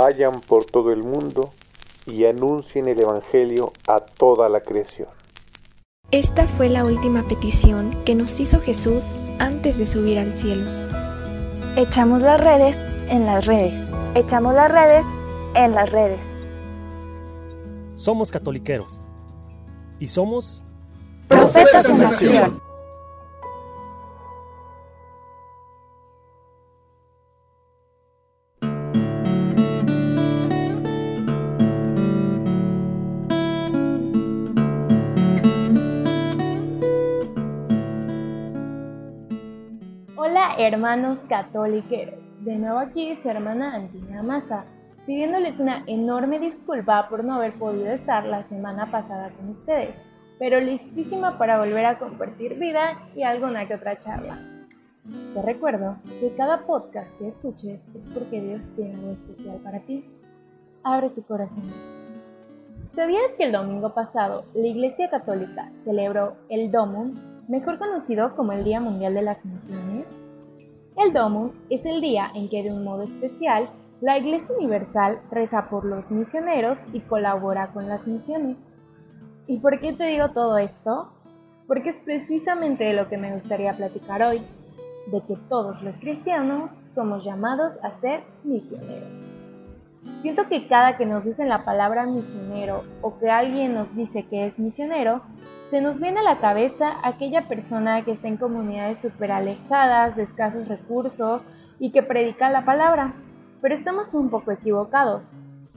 vayan por todo el mundo y anuncien el Evangelio a toda la creación. Esta fue la última petición que nos hizo Jesús antes de subir al cielo. Echamos las redes en las redes. Echamos las redes en las redes. Somos catoliqueros. Y somos... Profetas en acción. Hola hermanos católicos, de nuevo aquí su hermana Antina Massa, pidiéndoles una enorme disculpa por no haber podido estar la semana pasada con ustedes, pero listísima para volver a compartir vida y alguna que otra charla. Te recuerdo que cada podcast que escuches es porque Dios tiene algo especial para ti. Abre tu corazón. ¿Sabías que el domingo pasado la Iglesia Católica celebró el Domum, mejor conocido como el Día Mundial de las Misiones? El Domum es el día en que de un modo especial la Iglesia Universal reza por los misioneros y colabora con las misiones. ¿Y por qué te digo todo esto? Porque es precisamente de lo que me gustaría platicar hoy, de que todos los cristianos somos llamados a ser misioneros. Siento que cada que nos dicen la palabra misionero o que alguien nos dice que es misionero, se nos viene a la cabeza aquella persona que está en comunidades súper alejadas, de escasos recursos y que predica la palabra. Pero estamos un poco equivocados,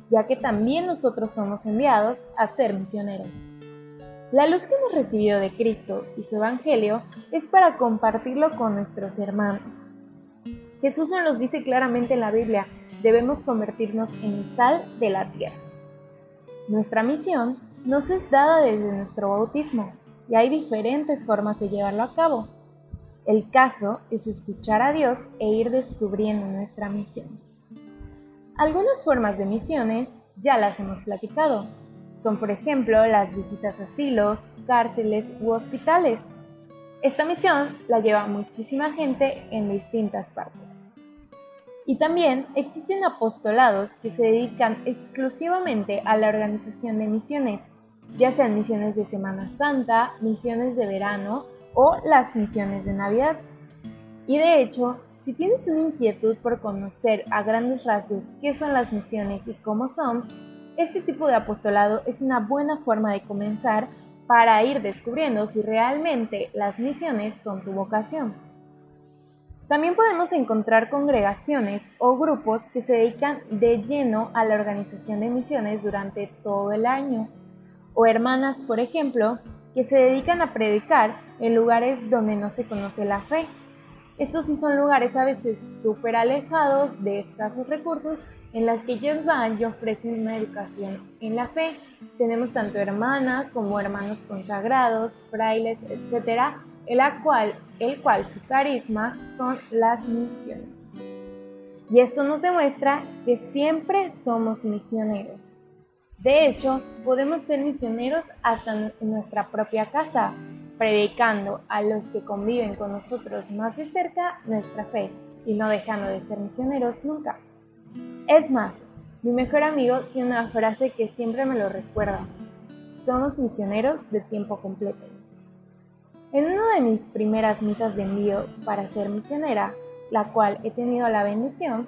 ya que también nosotros somos enviados a ser misioneros. La luz que hemos recibido de Cristo y su Evangelio es para compartirlo con nuestros hermanos. Jesús nos los dice claramente en la Biblia, debemos convertirnos en sal de la tierra. Nuestra misión nos es dada desde nuestro bautismo y hay diferentes formas de llevarlo a cabo. El caso es escuchar a Dios e ir descubriendo nuestra misión. Algunas formas de misiones ya las hemos platicado. Son, por ejemplo, las visitas a asilos, cárceles u hospitales. Esta misión la lleva muchísima gente en distintas partes. Y también existen apostolados que se dedican exclusivamente a la organización de misiones, ya sean misiones de Semana Santa, misiones de verano o las misiones de Navidad. Y de hecho, si tienes una inquietud por conocer a grandes rasgos qué son las misiones y cómo son, este tipo de apostolado es una buena forma de comenzar para ir descubriendo si realmente las misiones son tu vocación. También podemos encontrar congregaciones o grupos que se dedican de lleno a la organización de misiones durante todo el año o hermanas, por ejemplo, que se dedican a predicar en lugares donde no se conoce la fe. Estos sí son lugares a veces súper alejados de escasos recursos en las que ellos van y ofrecen una educación en la fe. Tenemos tanto hermanas como hermanos consagrados, frailes, etcétera, el cual, el cual su carisma son las misiones. Y esto nos demuestra que siempre somos misioneros. De hecho, podemos ser misioneros hasta en nuestra propia casa, predicando a los que conviven con nosotros más de cerca nuestra fe y no dejando de ser misioneros nunca. Es más, mi mejor amigo tiene una frase que siempre me lo recuerda. Somos misioneros de tiempo completo. En una de mis primeras misas de envío para ser misionera, la cual he tenido la bendición,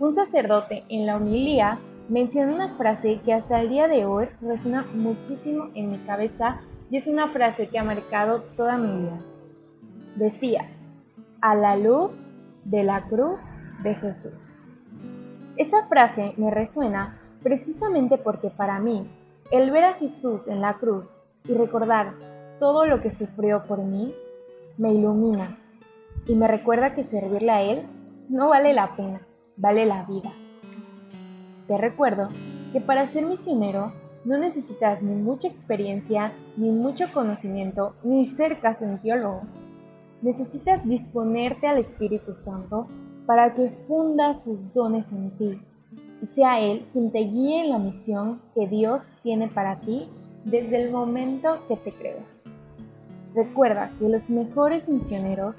un sacerdote en la homilía mencionó una frase que hasta el día de hoy resuena muchísimo en mi cabeza y es una frase que ha marcado toda mi vida. Decía, a la luz de la cruz de Jesús. Esa frase me resuena precisamente porque para mí, el ver a Jesús en la cruz y recordar todo lo que sufrió por mí, me ilumina y me recuerda que servirle a Él no vale la pena, vale la vida. Te recuerdo que para ser misionero no necesitas ni mucha experiencia, ni mucho conocimiento, ni ser casi un teólogo. Necesitas disponerte al Espíritu Santo para que funda sus dones en ti y sea Él quien te guíe en la misión que Dios tiene para ti desde el momento que te creó. Recuerda que los mejores misioneros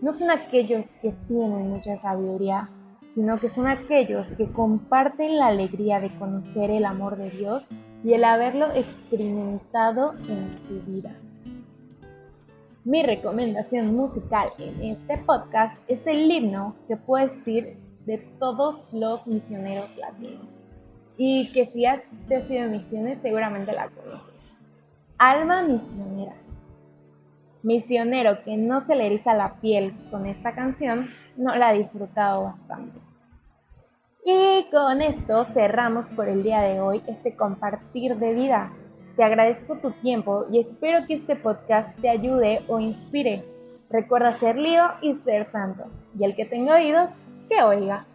no son aquellos que tienen mucha sabiduría, sino que son aquellos que comparten la alegría de conocer el amor de Dios y el haberlo experimentado en su vida. Mi recomendación musical en este podcast es el himno que puedes decir de todos los misioneros latinos y que si has sido misiones seguramente la conoces. Alma misionera. Misionero que no se le eriza la piel con esta canción, no la ha disfrutado bastante. Y con esto cerramos por el día de hoy este compartir de vida. Te agradezco tu tiempo y espero que este podcast te ayude o inspire. Recuerda ser lío y ser santo. Y el que tenga oídos, que oiga.